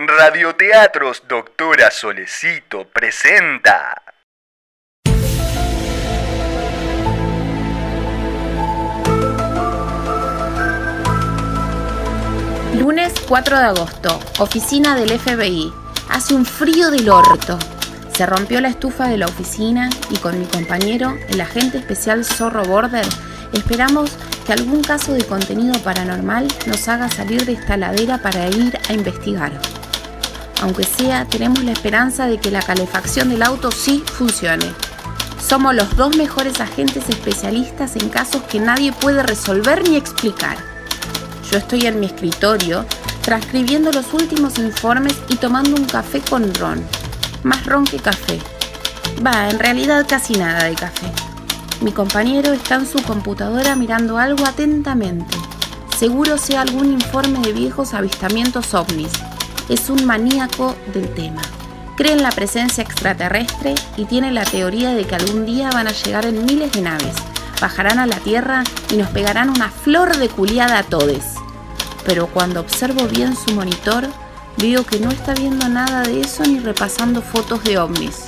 Radioteatros Doctora Solecito presenta. Lunes 4 de agosto, oficina del FBI. Hace un frío del orto. Se rompió la estufa de la oficina y con mi compañero, el agente especial Zorro Border, esperamos que algún caso de contenido paranormal nos haga salir de esta ladera para ir a investigar. Aunque sea, tenemos la esperanza de que la calefacción del auto sí funcione. Somos los dos mejores agentes especialistas en casos que nadie puede resolver ni explicar. Yo estoy en mi escritorio transcribiendo los últimos informes y tomando un café con ron. Más ron que café. Va, en realidad casi nada de café. Mi compañero está en su computadora mirando algo atentamente. Seguro sea algún informe de viejos avistamientos ovnis. Es un maníaco del tema. Cree en la presencia extraterrestre y tiene la teoría de que algún día van a llegar en miles de naves, bajarán a la Tierra y nos pegarán una flor de culiada a todes. Pero cuando observo bien su monitor, veo que no está viendo nada de eso ni repasando fotos de ovnis.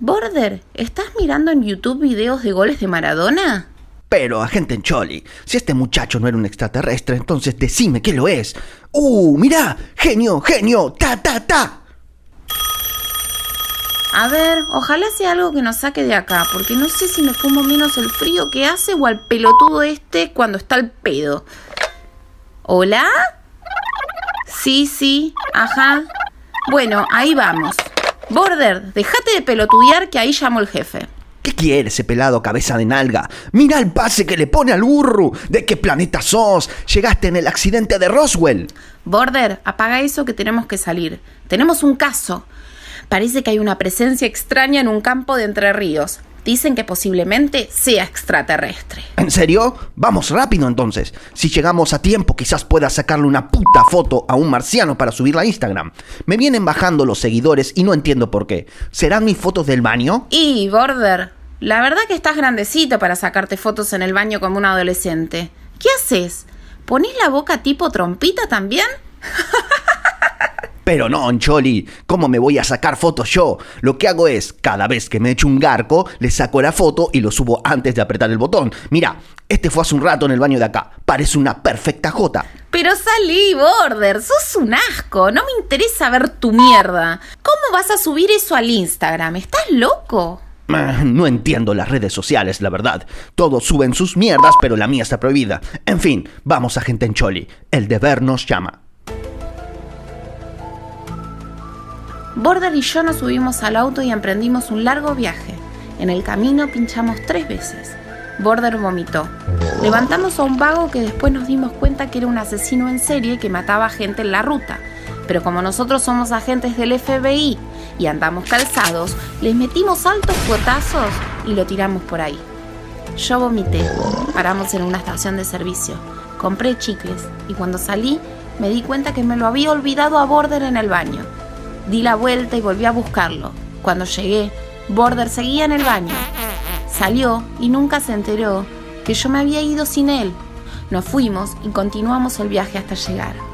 Border, ¿estás mirando en YouTube videos de goles de Maradona? Pero, agente Choli, si este muchacho no era un extraterrestre, entonces decime que lo es. ¡Uh, mirá! ¡Genio, genio! ¡Ta, ta, ta! A ver, ojalá sea algo que nos saque de acá, porque no sé si me fumo menos el frío que hace o al pelotudo este cuando está el pedo. ¿Hola? Sí, sí, ajá. Bueno, ahí vamos. Border, déjate de pelotudear que ahí llamo el jefe. ¿Qué quiere ese pelado cabeza de nalga? Mira el pase que le pone al burro. ¿De qué planeta sos? Llegaste en el accidente de Roswell. Border, apaga eso que tenemos que salir. Tenemos un caso. Parece que hay una presencia extraña en un campo de Entre Ríos. Dicen que posiblemente sea extraterrestre. ¿En serio? Vamos rápido entonces. Si llegamos a tiempo, quizás pueda sacarle una puta foto a un marciano para subirla a Instagram. Me vienen bajando los seguidores y no entiendo por qué. ¿Serán mis fotos del baño? Y, Border, la verdad que estás grandecito para sacarte fotos en el baño como un adolescente. ¿Qué haces? ¿Ponés la boca tipo trompita también? Pero no, Choli, ¿cómo me voy a sacar fotos yo? Lo que hago es, cada vez que me echo un garco, le saco la foto y lo subo antes de apretar el botón. Mira, este fue hace un rato en el baño de acá. Parece una perfecta jota. Pero salí, Border, sos un asco. No me interesa ver tu mierda. ¿Cómo vas a subir eso al Instagram? ¿Estás loco? Ah, No entiendo las redes sociales, la verdad. Todos suben sus mierdas, pero la mía está prohibida. En fin, vamos a gente en Choli. El deber nos llama. Border y yo nos subimos al auto y emprendimos un largo viaje. En el camino pinchamos tres veces. Border vomitó. Levantamos a un vago que después nos dimos cuenta que era un asesino en serie que mataba gente en la ruta. Pero como nosotros somos agentes del FBI y andamos calzados, les metimos altos cuotazos y lo tiramos por ahí. Yo vomité. Paramos en una estación de servicio. Compré chicles y cuando salí me di cuenta que me lo había olvidado a Border en el baño. Di la vuelta y volví a buscarlo. Cuando llegué, Border seguía en el baño. Salió y nunca se enteró que yo me había ido sin él. Nos fuimos y continuamos el viaje hasta llegar.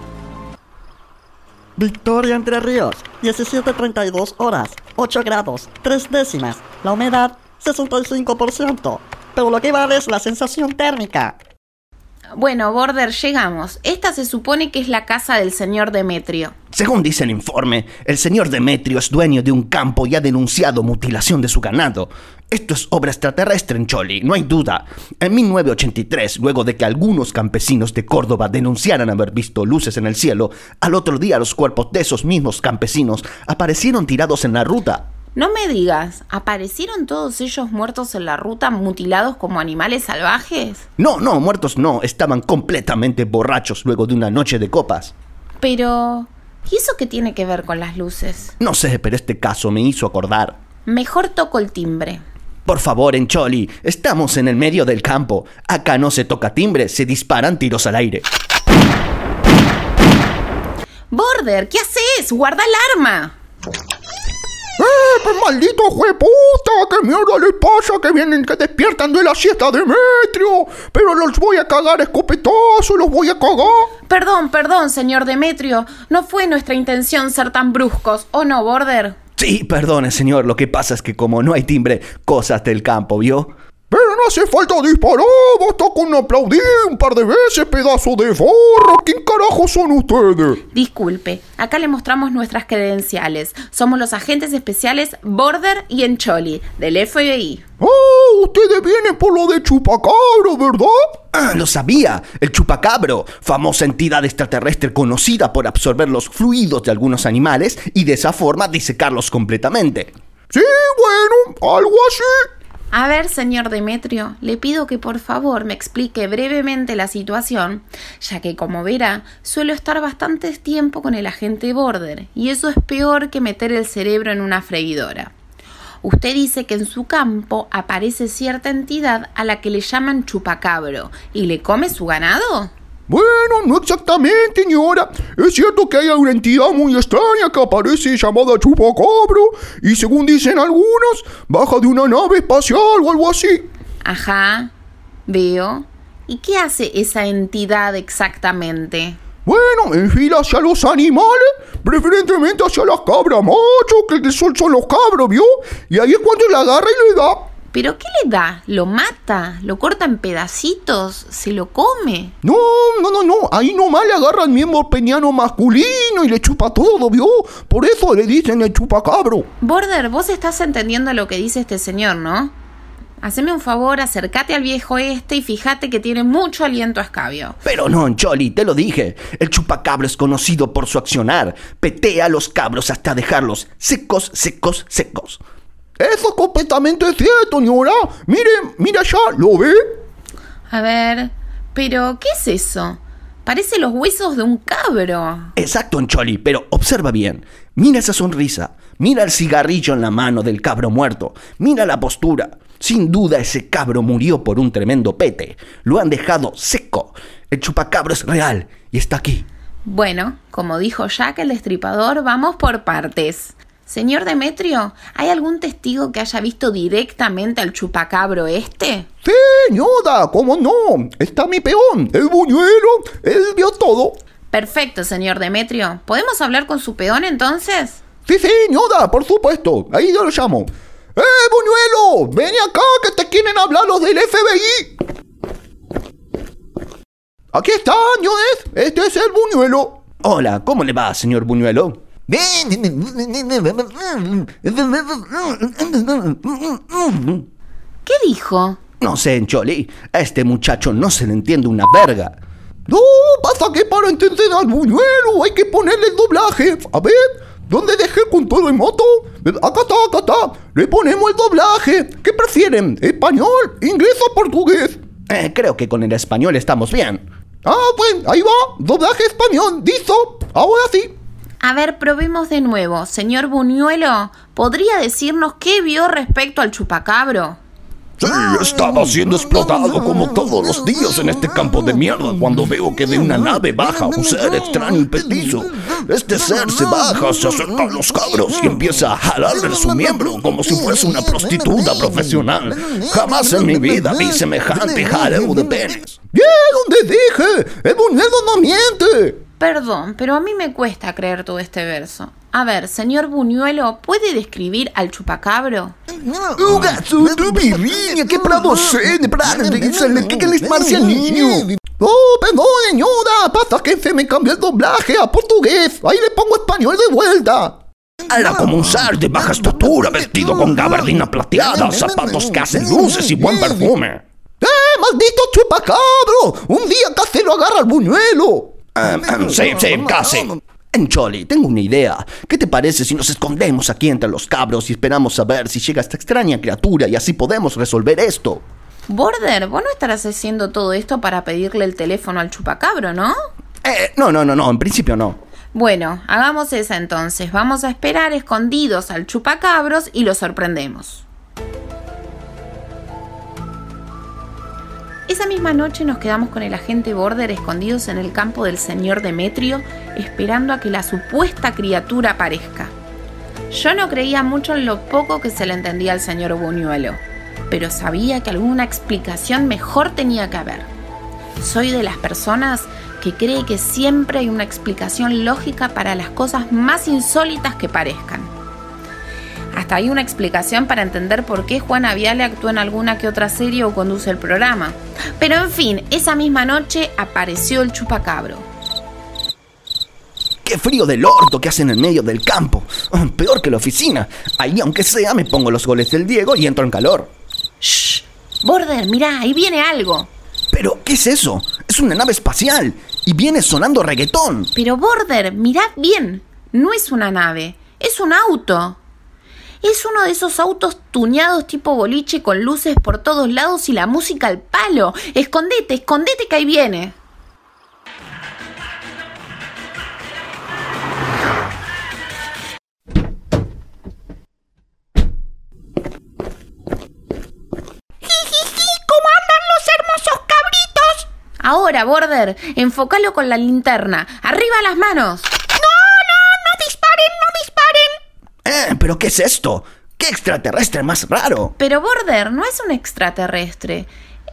Victoria Entre Ríos, 17.32 horas, 8 grados, 3 décimas. La humedad, 65%. Pero lo que vale es la sensación térmica. Bueno, Border, llegamos. Esta se supone que es la casa del señor Demetrio. Según dice el informe, el señor Demetrio es dueño de un campo y ha denunciado mutilación de su ganado. Esto es obra extraterrestre en Choli, no hay duda. En 1983, luego de que algunos campesinos de Córdoba denunciaran haber visto luces en el cielo, al otro día los cuerpos de esos mismos campesinos aparecieron tirados en la ruta. No me digas, ¿aparecieron todos ellos muertos en la ruta mutilados como animales salvajes? No, no, muertos no, estaban completamente borrachos luego de una noche de copas. Pero... ¿Y eso qué tiene que ver con las luces? No sé, pero este caso me hizo acordar. Mejor toco el timbre. Por favor, Encholi, estamos en el medio del campo. Acá no se toca timbre, se disparan tiros al aire. Border, ¿qué haces? Guarda el arma. ¡Ah, pues maldito jueputa! ¿Qué mierda les pasa que vienen, que despiertan de la siesta Demetrio? Pero los voy a cagar a escopetazo, los voy a cagar. Perdón, perdón, señor Demetrio. No fue nuestra intención ser tan bruscos, ¿o no, Border? Sí, perdone, señor. Lo que pasa es que como no hay timbre, cosas del campo, ¿vio? Pero no hace falta disparar, basta con aplaudir un par de veces, pedazo de forro. ¿Quién carajo son ustedes? Disculpe, acá le mostramos nuestras credenciales. Somos los agentes especiales Border y Encholi, del FBI. Oh, ustedes vienen por lo de chupacabro, ¿verdad? Ah, lo sabía. El chupacabro, famosa entidad extraterrestre conocida por absorber los fluidos de algunos animales y de esa forma disecarlos completamente. Sí, bueno, algo así. A ver, señor Demetrio, le pido que por favor me explique brevemente la situación, ya que como verá, suelo estar bastante tiempo con el agente Border, y eso es peor que meter el cerebro en una freidora. Usted dice que en su campo aparece cierta entidad a la que le llaman chupacabro, y le come su ganado. Bueno, no exactamente, señora. Es cierto que hay una entidad muy extraña que aparece llamada Chupacabro y según dicen algunos, baja de una nave espacial o algo así. Ajá, veo. ¿Y qué hace esa entidad exactamente? Bueno, enfila hacia los animales, preferentemente hacia las cabras macho, que el sol son los cabros, ¿vio? Y ahí es cuando la agarra y le da. ¿Pero qué le da? ¿Lo mata? ¿Lo corta en pedacitos? ¿Se lo come? No, no, no, no. Ahí nomás le agarra el miembro peñano masculino y le chupa todo, ¿vio? Por eso le dicen el chupacabro. Border, vos estás entendiendo lo que dice este señor, ¿no? Haceme un favor, acércate al viejo este y fíjate que tiene mucho aliento a escabio. Pero no, Choli, te lo dije. El chupacabro es conocido por su accionar. Petea a los cabros hasta dejarlos secos, secos, secos. Eso es completamente cierto, señora. Mire, mira allá, ¿lo ve? A ver, pero ¿qué es eso? Parece los huesos de un cabro. Exacto, Choli, pero observa bien. Mira esa sonrisa. Mira el cigarrillo en la mano del cabro muerto. Mira la postura. Sin duda ese cabro murió por un tremendo pete. Lo han dejado seco. El chupacabro es real y está aquí. Bueno, como dijo Jack el destripador, vamos por partes. Señor Demetrio, ¿hay algún testigo que haya visto directamente al chupacabro este? Sí, señora, cómo no. Está mi peón, el buñuelo. Él vio todo. Perfecto, señor Demetrio. ¿Podemos hablar con su peón entonces? Sí, señora, por supuesto. Ahí yo lo llamo. ¡Eh, buñuelo! ¡Ven acá que te quieren hablar los del FBI! Aquí está, señores. Este es el buñuelo. Hola, ¿cómo le va, señor Buñuelo? ¿Qué dijo? No sé, Choli. A este muchacho no se le entiende una verga. No, pasa que para entender al buñuelo hay que ponerle el doblaje. A ver, ¿dónde dejé con todo en moto? Acá está, acá está. Le ponemos el doblaje. ¿Qué prefieren? ¿Español, inglés o portugués? Eh, creo que con el español estamos bien. Ah, pues ahí va. Doblaje español. Listo. Ahora sí. A ver, probemos de nuevo. Señor Buñuelo, ¿podría decirnos qué vio respecto al chupacabro? Sí, estaba siendo explotado como todos los días en este campo de mierda cuando veo que de una nave baja un ser extraño y petizo. Este ser se baja, se acerca a los cabros y empieza a jalarle su miembro como si fuese una prostituta profesional. Jamás en mi vida vi semejante jaleo de penes. ¡Bien, donde dije! ¡El buñuelo no miente! Perdón, pero a mí me cuesta creer todo este verso. A ver, señor Buñuelo, ¿puede describir al chupacabro? que producen, que les marcia al niño. Oh, perdón, señora, pasa que se me cambió el doblaje a portugués. Ahí le pongo español de vuelta. Era como un ser de baja estatura, vestido con gabardina plateada, zapatos que hacen luces y buen perfume. ¡Eh, maldito chupacabro! Un día casi lo agarra el buñuelo. Um, sí, sí, casi. Encholi, tengo una idea. ¿Qué te parece si nos escondemos aquí entre los cabros y esperamos a ver si llega esta extraña criatura y así podemos resolver esto? Border, vos no estarás haciendo todo esto para pedirle el teléfono al chupacabro, ¿no? Eh, no, no, no, no, en principio no. Bueno, hagamos esa entonces. Vamos a esperar escondidos al chupacabros y lo sorprendemos. Misma noche nos quedamos con el agente Border escondidos en el campo del señor Demetrio, esperando a que la supuesta criatura aparezca. Yo no creía mucho en lo poco que se le entendía al señor Buñuelo, pero sabía que alguna explicación mejor tenía que haber. Soy de las personas que cree que siempre hay una explicación lógica para las cosas más insólitas que parezcan. Hasta hay una explicación para entender por qué Juana Viale actúa en alguna que otra serie o conduce el programa. Pero en fin, esa misma noche apareció el chupacabro. ¡Qué frío del orto que hace en el medio del campo! Ah, Peor que la oficina. Ahí, aunque sea, me pongo los goles del Diego y entro en calor. ¡Shh! Border, mirá, ahí viene algo. ¿Pero qué es eso? Es una nave espacial y viene sonando reggaetón. Pero Border, mirad bien. No es una nave, es un auto. Es uno de esos autos tuneados tipo boliche con luces por todos lados y la música al palo. Escondete, escondete que ahí viene. ¿Cómo andan los hermosos cabritos? Ahora, Border, enfócalo con la linterna. ¡Arriba las manos! No, no, no disparen, no disparen. Eh, ¿pero qué es esto? ¿Qué extraterrestre más raro? Pero Border no es un extraterrestre.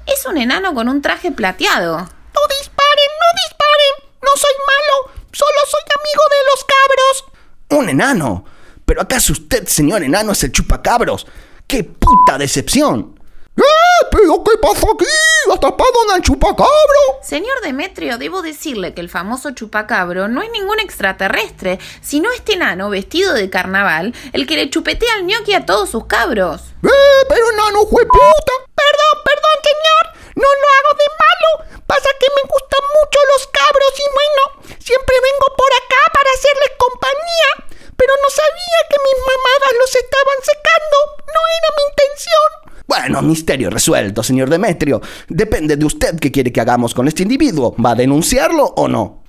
Es un enano con un traje plateado. No disparen, no disparen. No soy malo, solo soy amigo de los cabros. Un enano. ¿Pero acaso usted, señor enano, es el chupacabros? ¡Qué puta decepción! ¡Eh! ¿Pero qué pasa aquí? ¿Atrapado en el chupacabro? Señor Demetrio, debo decirle que el famoso chupacabro no es ningún extraterrestre, sino este enano vestido de carnaval, el que le chupetea al ñoqui a todos sus cabros. ¡Eh! Pero enano fue puta. Perdón, perdón, señor. No lo hago de malo. Pasa que me gustan mucho los cabros y bueno, siempre vengo por acá para hacerles compañía. Pero no sabía que mis mamadas los estaban secando. No era mi intención. Bueno, misterio resuelto, señor Demetrio. Depende de usted qué quiere que hagamos con este individuo. ¿Va a denunciarlo o no?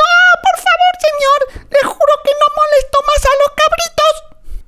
No, por favor, señor. Le juro que no molesto más a los cabritos.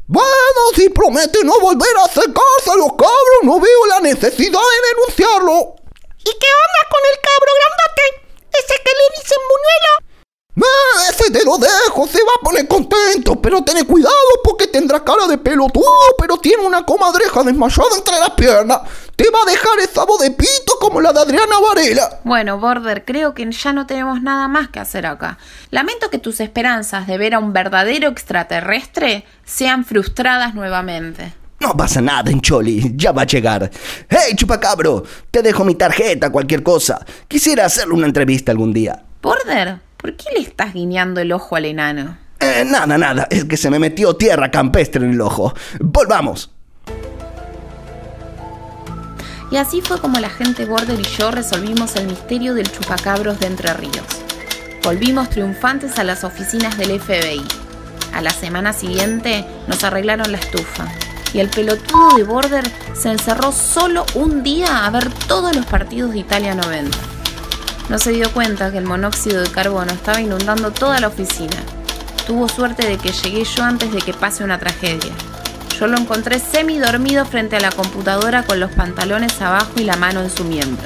Bueno, si promete no volver a acercarse a los cabros, no veo la necesidad de denunciarlo. ¿Y qué onda con el cabro grandote? Ese que le dicen buñuelo. Ese te lo dejo, se va a poner contento, pero ten cuidado porque tendrá cara de pelotudo, pero tiene una comadreja desmayada entre las piernas. Te va a dejar esa voz de pito como la de Adriana Varela. Bueno, Border, creo que ya no tenemos nada más que hacer acá. Lamento que tus esperanzas de ver a un verdadero extraterrestre sean frustradas nuevamente. No pasa nada, Encholi, ya va a llegar. ¡Hey, chupacabro! Te dejo mi tarjeta, cualquier cosa. Quisiera hacerle una entrevista algún día. Border, ¿por qué le estás guiñando el ojo al enano? Eh, nada, nada, es que se me metió tierra campestre en el ojo. Volvamos. Y así fue como la gente Border y yo resolvimos el misterio del chupacabros de Entre Ríos. Volvimos triunfantes a las oficinas del FBI. A la semana siguiente nos arreglaron la estufa. Y el pelotudo de Border se encerró solo un día a ver todos los partidos de Italia 90. No se dio cuenta que el monóxido de carbono estaba inundando toda la oficina. Tuvo suerte de que llegué yo antes de que pase una tragedia. Yo lo encontré semi dormido frente a la computadora con los pantalones abajo y la mano en su miembro.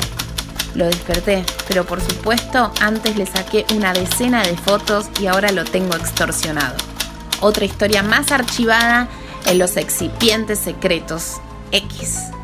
Lo desperté, pero por supuesto antes le saqué una decena de fotos y ahora lo tengo extorsionado. Otra historia más archivada en los excipientes secretos X.